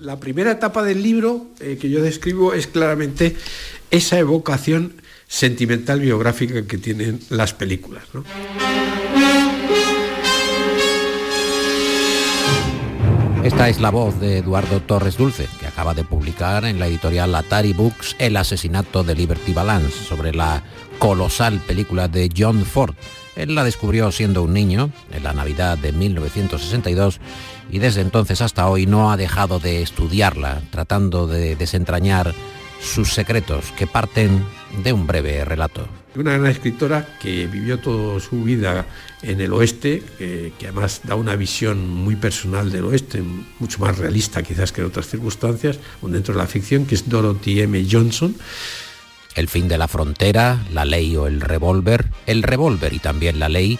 La primera etapa del libro eh, que yo describo es claramente esa evocación sentimental biográfica que tienen las películas. Esta es la voz de Eduardo Torres Dulce, que acaba de publicar en la editorial Atari Books El asesinato de Liberty Balance, sobre la colosal película de John Ford. Él la descubrió siendo un niño, en la Navidad de 1962, y desde entonces hasta hoy no ha dejado de estudiarla, tratando de desentrañar sus secretos que parten de un breve relato. Una gran escritora que vivió toda su vida en el oeste, que además da una visión muy personal del oeste, mucho más realista quizás que en otras circunstancias, dentro de la ficción, que es Dorothy M. Johnson. El fin de la frontera, la ley o el revólver, el revólver y también la ley,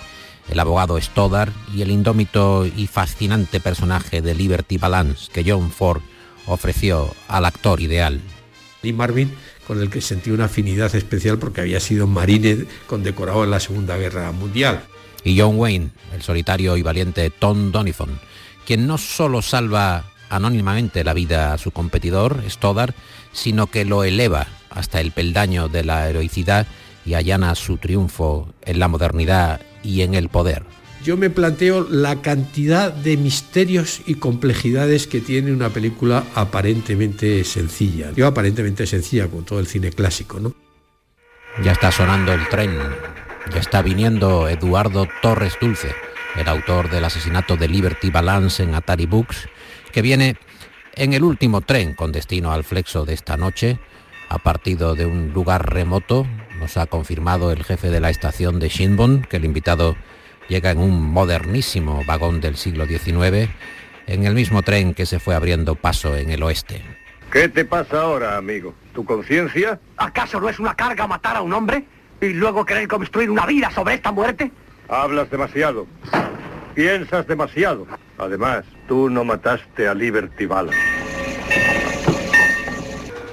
el abogado Stoddard y el indómito y fascinante personaje de Liberty Balance que John Ford ofreció al actor ideal. Lee Marvin, con el que sentí una afinidad especial porque había sido marine condecorado en la Segunda Guerra Mundial. Y John Wayne, el solitario y valiente Tom Doniphan, quien no solo salva anónimamente la vida a su competidor, Stoddard, sino que lo eleva hasta el peldaño de la heroicidad y allana su triunfo en la modernidad y en el poder. Yo me planteo la cantidad de misterios y complejidades que tiene una película aparentemente sencilla. Yo aparentemente sencilla con todo el cine clásico, ¿no? Ya está sonando el tren. Ya está viniendo Eduardo Torres Dulce, el autor del asesinato de Liberty Balance en Atari Books, que viene en el último tren con destino al flexo de esta noche, ha partido de un lugar remoto, nos ha confirmado el jefe de la estación de Shinbon, que el invitado llega en un modernísimo vagón del siglo XIX, en el mismo tren que se fue abriendo paso en el oeste. ¿Qué te pasa ahora, amigo? ¿Tu conciencia? ¿Acaso no es una carga matar a un hombre y luego querer construir una vida sobre esta muerte? Hablas demasiado. Piensas demasiado. Además, tú no mataste a Liberty Bala.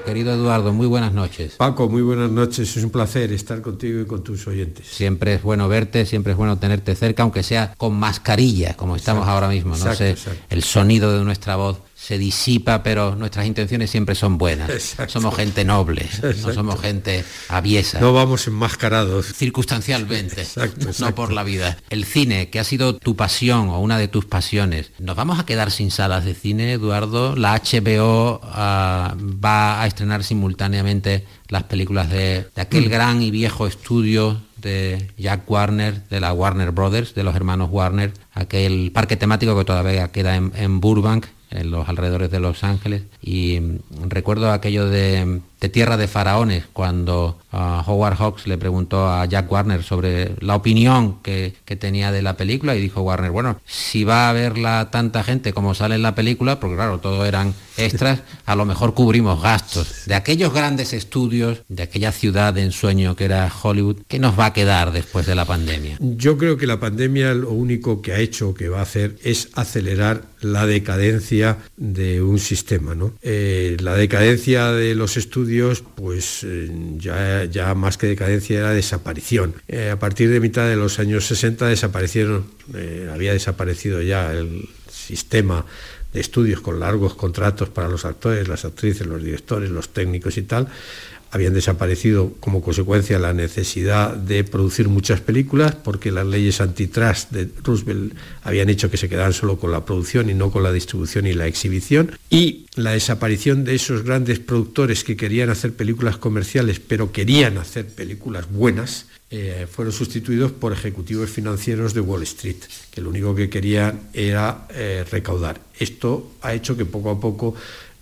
Querido Eduardo, muy buenas noches. Paco, muy buenas noches. Es un placer estar contigo y con tus oyentes. Siempre es bueno verte, siempre es bueno tenerte cerca, aunque sea con mascarilla, como estamos ahora mismo. No sé, el sonido de nuestra voz se disipa, pero nuestras intenciones siempre son buenas. Somos gente noble, no somos gente aviesa. No vamos enmascarados. Circunstancialmente, no por la vida. El cine, que ha sido tu pasión o una de tus pasiones, ¿nos vamos a quedar sin salas de cine, Eduardo? La HBO ah, va a estrenar simultáneamente las películas de, aquel mm. gran y viejo estudio de Jack Warner, de la Warner Brothers, de los hermanos Warner, aquel parque temático que todavía queda en Burbank, en los alrededores de Los Ángeles. Y mm, recuerdo aquello de, Tierra de Faraones, cuando ah, Howard Hawks le preguntó a Jack Warner sobre la opinión que, tenía de la película y dijo Warner, bueno, si va a verla tanta gente como sale en la película, porque claro, todo eran extras, a lo mejor cubrimos gastos. De aquellos grandes estudios, de aquella ciudad de ensueño que era Hollywood, ¿qué nos va a quedar después de la pandemia? Yo creo que la pandemia lo único que ha hecho, que va a hacer, es acelerar la decadencia de un sistema. ¿no? Eh, la decadencia de los estudios, pues eh, ya, ya más que decadencia era desaparición. Eh, a partir de mitad de los años 60 desaparecieron, había desaparecido ya el sistema de estudios con largos contratos para los actores, las actrices, los directores, los técnicos y tal habían desaparecido como consecuencia la necesidad de producir muchas películas porque las leyes antitrust de Roosevelt habían hecho que se quedaran solo con la producción y no con la distribución y la exhibición y la desaparición de esos grandes productores que querían hacer películas comerciales pero querían hacer películas buenas eh, fueron sustituidos por ejecutivos financieros de Wall Street, que lo único que querían era eh, recaudar. Esto ha hecho que poco a poco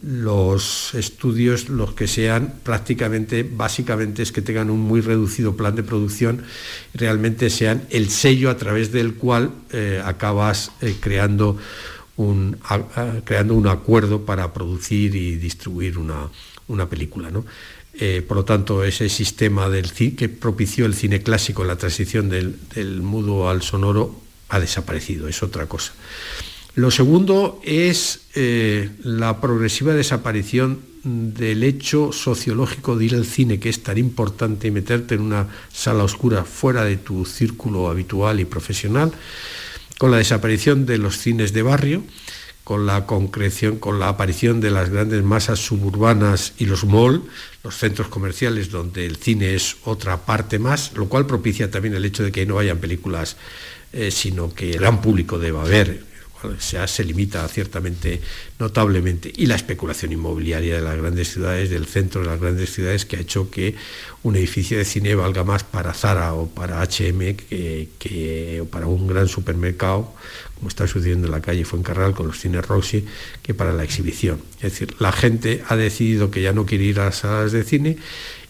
los estudios, los que sean prácticamente, básicamente es que tengan un muy reducido plan de producción, realmente sean el sello a través del cual eh, acabas eh, creando, un, creando un acuerdo para producir y distribuir una, película. Eh, por lo tanto, ese sistema del, que propició el cine clásico, la transición del mudo al sonoro, ha desaparecido, es otra cosa. Lo segundo es eh, la progresiva desaparición del hecho sociológico de ir al cine, que es tan importante, meterte en una sala oscura fuera de tu círculo habitual y profesional, con la desaparición de los cines de barrio, con la concreción, con la aparición de las grandes masas suburbanas y los malls, los centros comerciales donde el cine es otra parte más, lo cual propicia también el hecho de que no hayan películas, eh, sino que el gran público deba ver, se, limita ciertamente notablemente, y la especulación inmobiliaria de las grandes ciudades, del centro de las grandes ciudades, que ha hecho que un edificio de cine valga más para Zara o para HM que, que o para un gran supermercado, como está sucediendo en la calle Fuencarral con los cines Roxy, que para la exhibición. Es decir, la gente ha decidido que ya no quiere ir a las salas de cine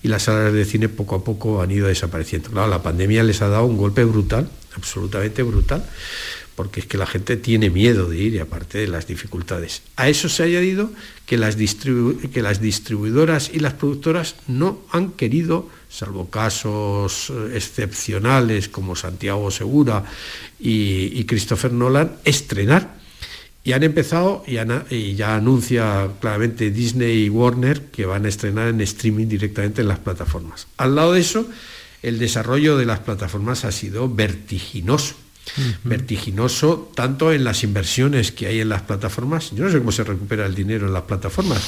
y las salas de cine poco a poco han ido desapareciendo. Claro, la pandemia les ha dado un golpe brutal, absolutamente brutal, porque es que la gente tiene miedo de ir y aparte de las dificultades. A eso se ha añadido que las, distribuidoras y las productoras no han querido, salvo casos eh, excepcionales como Santiago Segura y, Christopher Nolan, estrenar. Y han empezado, y, ya anuncia claramente Disney y Warner que van a estrenar en streaming directamente en las plataformas. Al lado de eso, el desarrollo de las plataformas ha sido vertiginoso vertiginoso, tanto en las inversiones que hay en las plataformas. Yo no sé cómo se recupera el dinero en las plataformas.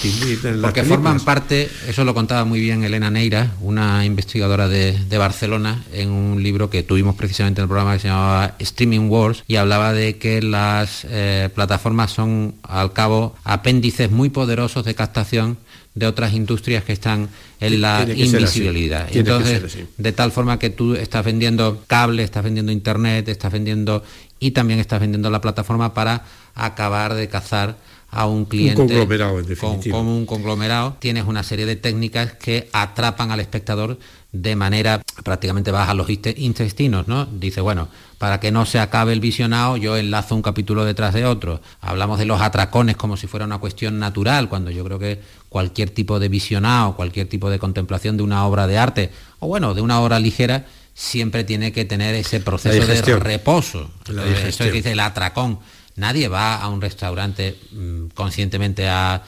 Porque forman parte, eso lo contaba muy bien Elena Neira, una investigadora de, Barcelona, en un libro que tuvimos precisamente en el programa que se llamaba Streaming Wars, y hablaba de que las eh, plataformas son, al cabo, apéndices muy poderosos de captación de otras industrias que están en la invisibilidad. Entonces, de tal forma que tú estás vendiendo cable, estás vendiendo internet, estás vendiendo y también estás vendiendo la plataforma para acabar de cazar a un cliente un conglomerado, en un conglomerado, tienes una serie de técnicas que atrapan al espectador de manera prácticamente baja los intestinos, ¿no? Dice, bueno, para que no se acabe el visionado, yo enlazo un capítulo detrás de otro. Hablamos de los atracones como si fuera una cuestión natural, cuando yo creo que cualquier tipo de visionado, cualquier tipo de contemplación de una obra de arte, o bueno, de una obra ligera, siempre tiene que tener ese proceso de reposo. Eso es que dice el atracón. Nadie va a un restaurante mm, conscientemente a,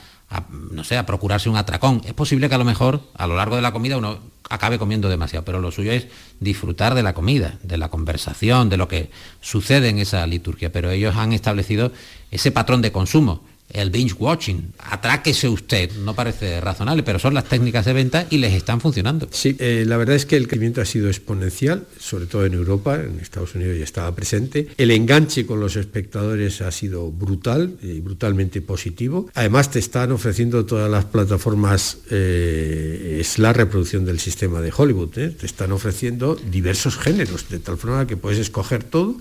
no sé, a procurarse un atracón. Es posible que a lo mejor a lo largo de la comida uno acabe comiendo demasiado, pero lo suyo es disfrutar de la comida, de la conversación, de lo que sucede en esa liturgia. Pero ellos han establecido ese patrón de consumo el binge watching. Atráquese usted, no parece razonable, pero son las técnicas de venta y les están funcionando. Sí, eh, la verdad es que el crecimiento ha sido exponencial, sobre todo en Europa, en Estados Unidos ya estaba presente. El enganche con los espectadores ha sido brutal y brutalmente positivo. Además te están ofreciendo todas las plataformas, eh, es la reproducción del sistema de Hollywood, ¿eh? te están ofreciendo diversos géneros, de tal forma que puedes escoger todo,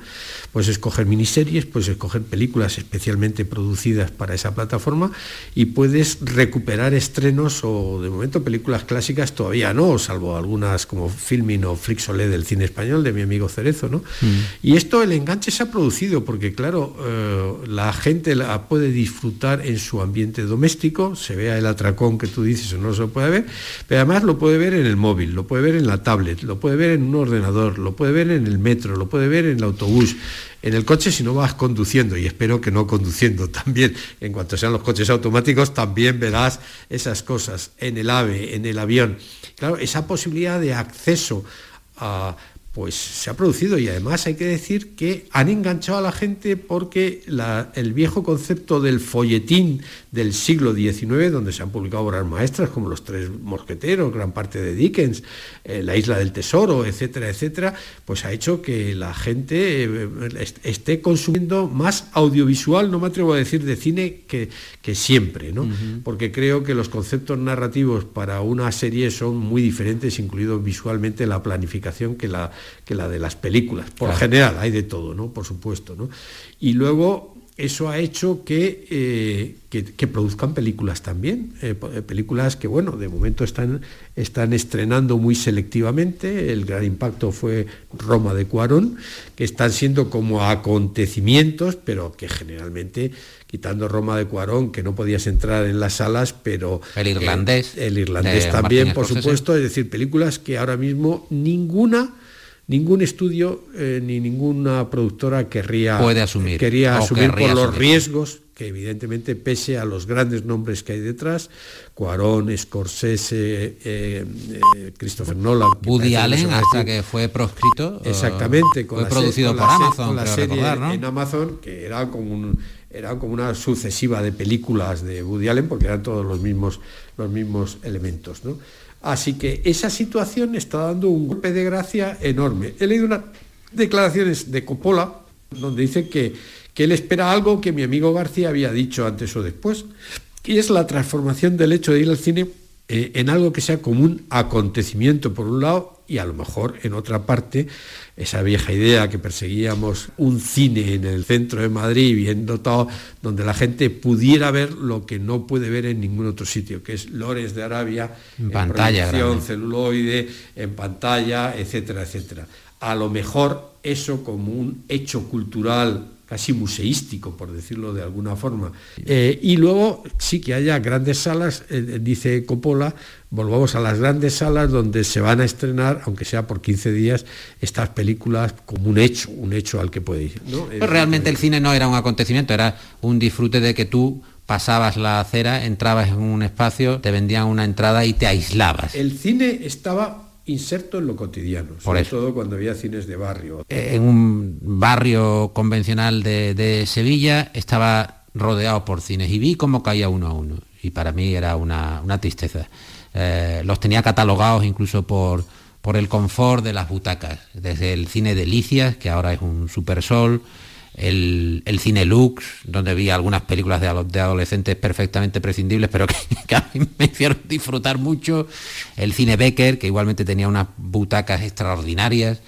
puedes escoger miniseries, puedes escoger películas especialmente producidas para esa plataforma y puedes recuperar estrenos o de momento películas clásicas todavía no, salvo algunas como Filming o Flixolé del cine español de mi amigo Cerezo, ¿no? Mm. Y esto el enganche se ha producido porque claro, eh, la gente la puede disfrutar en su ambiente doméstico, se vea el atracón que tú dices o no se puede ver, pero además lo puede ver en el móvil, lo puede ver en la tablet, lo puede ver en un ordenador, lo puede ver en el metro, lo puede ver en el autobús en el coche si no vas conduciendo, y espero que no conduciendo también, en cuanto sean los coches automáticos, también verás esas cosas en el AVE, en el avión. Claro, esa posibilidad de acceso a, pues se ha producido y además hay que decir que han enganchado a la gente porque el viejo concepto del folletín del siglo XIX, donde se han publicado obras maestras como Los Tres Mosqueteros, gran parte de Dickens, eh, La Isla del Tesoro, etcétera, etcétera, pues ha hecho que la gente eh, esté consumiendo más audiovisual, no me atrevo a decir de cine, que, que siempre, ¿no? Porque creo que los conceptos narrativos para una serie son muy diferentes, incluido visualmente la planificación que la que la de las películas. Por general, hay de todo, ¿no? Por supuesto, ¿no? Y luego eso ha hecho que, eh, que, produzcan películas también, eh, eh, películas que, bueno, de momento están, están estrenando muy selectivamente, el gran impacto fue Roma de Cuarón, que están siendo como acontecimientos, pero que generalmente, quitando Roma de Cuarón, que no podías entrar en las salas, pero... El irlandés. el irlandés también, por supuesto, es decir, películas que ahora mismo ninguna ningún estudio eh, ni ninguna productora querría asumir, quería asumir por los riesgos que evidentemente pese a los grandes nombres que hay detrás, Cuarón, Scorsese, eh, eh, Christopher Nolan, Woody Allen hasta que fue proscrito, exactamente, fue producido por Amazon, la serie en Amazon que era como un era como una sucesiva de películas de Woody Allen, porque eran todos los mismos, los mismos elementos. Así que esa situación está dando un golpe de gracia enorme. He leído unas declaraciones de Coppola, donde dice que, que él espera algo que mi amigo García había dicho antes o después, y es la transformación del hecho de ir al cine eh, en algo que sea como un acontecimiento por un lado y a lo mejor en otra parte esa vieja idea que perseguíamos un cine en el centro de Madrid bien dotado donde la gente pudiera ver lo que no puede ver en ningún otro sitio que es Lores de Arabia en, pantalla celuloide en pantalla etcétera etcétera. A lo mejor eso como un hecho cultural casi museístico, por decirlo de alguna forma. Eh, y luego sí que haya grandes salas, eh, dice Coppola, volvamos a las grandes salas donde se van a estrenar, aunque sea por 15 días, estas películas como un hecho, un hecho al que puede ir. realmente el cine no era un acontecimiento, era un disfrute de que tú pasabas la acera, entrabas en un espacio, te vendían una entrada y te aislabas. El cine estaba inserto en lo cotidiano, sobre todo cuando había cines de barrio. En un barrio convencional de, Sevilla estaba rodeado por cines y vi cómo caía uno a uno y para mí era una, tristeza. Eh, los tenía catalogados incluso por, por el confort de las butacas, desde el cine Delicias, que ahora es un supersol, el, cine Lux, donde vi algunas películas de, adolescentes perfectamente prescindibles, pero que, a mí me hicieron disfrutar mucho, el cine Becker, que igualmente tenía unas butacas extraordinarias,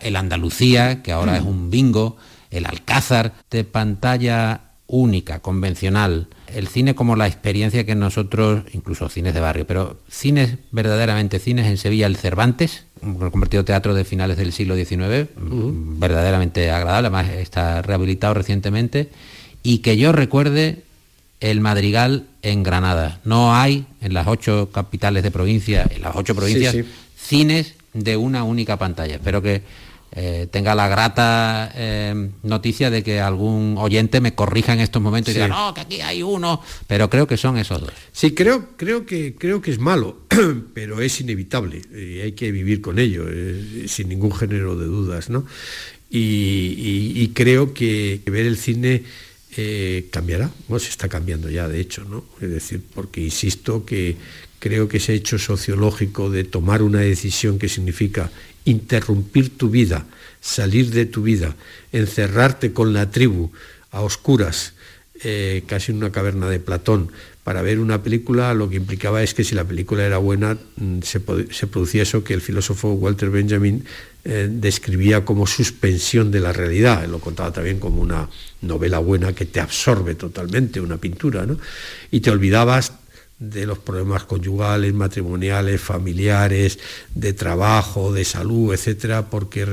el Andalucía, que ahora es un bingo, el Alcázar, de pantalla única, convencional, el cine como la experiencia que nosotros, incluso cines de barrio, pero cines, verdaderamente cines en Sevilla, el Cervantes, un convertido teatro de finales del siglo XIX, verdaderamente agradable, además está rehabilitado recientemente, y que yo recuerde el Madrigal en Granada. No hay en las ocho capitales de provincia, en las ocho provincias, cines de una única pantalla. Espero que eh, tenga la grata eh, noticia de que algún oyente me corrija en estos momentos y diga, no, que aquí hay uno, pero creo que son esos dos. Sí, creo, creo, que, creo que es malo, pero es inevitable y hay que vivir con ello, eh, sin ningún género de dudas, ¿no? Y, creo que ver el cine cambiará, se está cambiando ya, de hecho, ¿no? Es decir, porque insisto que creo que ese hecho sociológico de tomar una decisión que significa interrumpir tu vida, salir de tu vida, encerrarte con la tribu a oscuras, eh, casi en una caverna de Platón, para ver una película, lo que implicaba es que si la película era buena, mm, se, producía eso que el filósofo Walter Benjamin eh, describía como suspensión de la realidad. Él lo contaba también como una novela buena que te absorbe totalmente, una pintura, ¿no? Y te olvidabas de los problemas conyugales, matrimoniales, familiares, de trabajo, de salud, etcétera, porque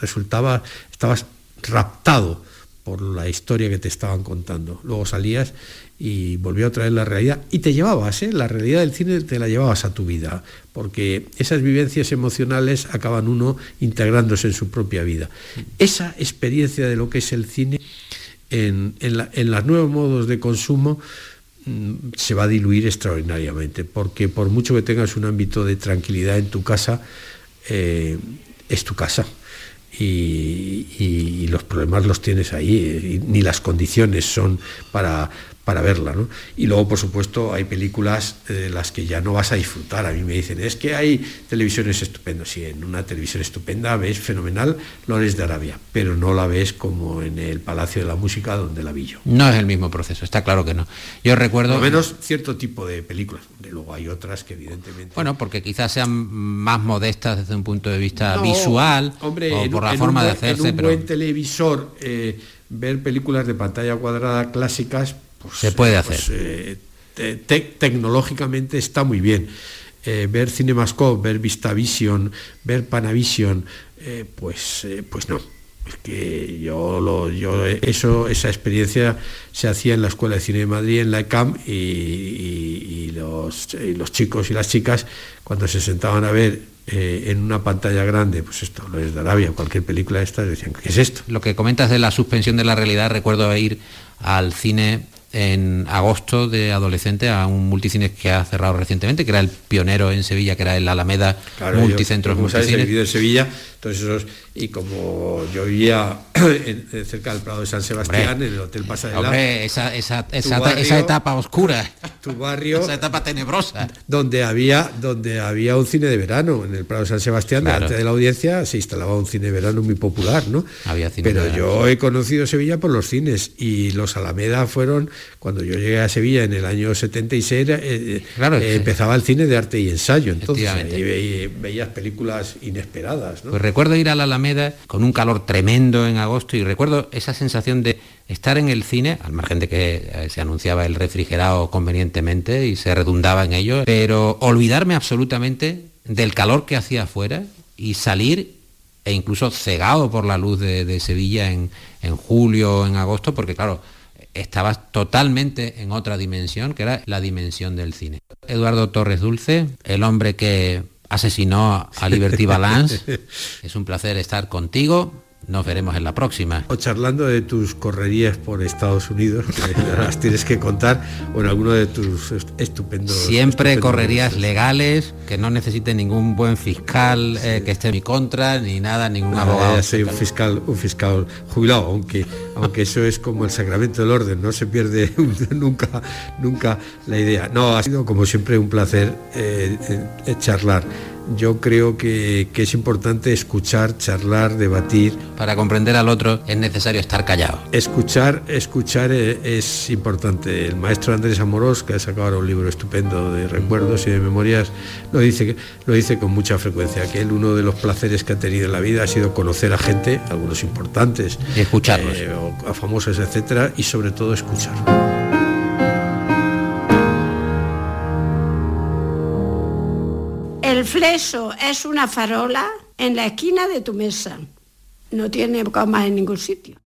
resultaba, estabas raptado por la historia que te estaban contando. Luego salías y volvió a traer la realidad y te llevabas, ¿eh? la realidad del cine te la llevabas a tu vida, porque esas vivencias emocionales acaban uno integrándose en su propia vida. Esa experiencia de lo que es el cine en, en los nuevos modos de consumo, se va a diluir extraordinariamente, porque por mucho que tengas un ámbito de tranquilidad en tu casa, eh, es tu casa. Y, los problemas los tienes ahí, ni las condiciones son para, para verla. ¿no? Y luego, por supuesto, hay películas de las que ya no vas a disfrutar. A mí me dicen, es que hay televisiones estupendas. Sí, en una televisión estupenda ves fenomenal Lores de Arabia, pero no la ves como en el Palacio de la Música donde la vi yo. No es el mismo proceso, está claro que no. Yo recuerdo... Por menos cierto tipo de películas, de luego hay otras que evidentemente... Bueno, porque quizás sean más modestas desde un punto de vista visual, hombre, o por la forma de hacerse. En un buen televisor, eh, ver películas de pantalla cuadrada clásicas pues, se puede pues, hacer. Eh, tecnológicamente está muy bien. Eh, ver Cinemascope, ver VistaVision, ver Panavision, eh, pues, pues no. Es que yo, lo, yo eso, esa experiencia se hacía en la Escuela de Cine de Madrid, en la ECAM, y, los, los, chicos y las chicas, cuando se sentaban a ver en una pantalla grande, pues esto, lo es de Arabia, cualquier película de estas, decían, ¿qué es esto? Lo que comentas de la suspensión de la realidad, recuerdo ir al cine en agosto de adolescente a un multicine que ha cerrado recientemente, que era el pionero en Sevilla, que era el Alameda Multicentros en Sevilla, entonces y como yo vivía cerca del Prado de San Sebastián, en el Hotel Pasadena, esa, esa, esa, etapa oscura, tu barrio, esa etapa tenebrosa, donde había, donde había un cine de verano, en el Prado de San Sebastián, delante de la audiencia se instalaba un cine de verano muy popular, ¿no? Había Pero yo he conocido Sevilla por los cines y los Alameda fueron, cuando yo llegué a Sevilla en el año 76, eh, eh, eh, empezaba el cine de arte y ensayo, entonces y, veías películas inesperadas. Pues recuerdo ir a la Alameda con un calor tremendo en agosto y recuerdo esa sensación de estar en el cine, al margen de que se anunciaba el refrigerado convenientemente y se redundaba en ello, pero olvidarme absolutamente del calor que hacía afuera y salir e incluso cegado por la luz de, Sevilla en, en julio, en agosto, porque claro, estabas totalmente en otra dimensión, que era la dimensión del cine. Eduardo Torres Dulce, el hombre que asesinó a Liberty Balance, es un placer estar contigo. Nos veremos en la próxima. O charlando de tus correrías por Estados Unidos, que las tienes que contar, o en alguno de tus estupendos... Siempre correrías legales, que no necesite ningún buen fiscal eh, que esté en mi contra, ni nada, ningún ah, abogado. soy un fiscal, un fiscal jubilado, aunque, aunque eso es como el sacramento del orden, no se pierde nunca, nunca la idea. No, ha sido como siempre un placer eh, eh, charlar yo creo que, es importante escuchar, charlar, debatir. Para comprender al otro es necesario estar callado. Escuchar, escuchar eh, es, importante. El maestro Andrés Amorós, que ha sacado ahora un libro estupendo de recuerdos y de memorias, lo dice, lo dice con mucha frecuencia, que él uno de los placeres que ha tenido en la vida ha sido conocer a gente, algunos importantes, y escucharlos. Eh, a famosos, etcétera, y sobre todo escuchar. El fleso es una farola en la esquina de tu mesa. No tiene coma en ningún sitio.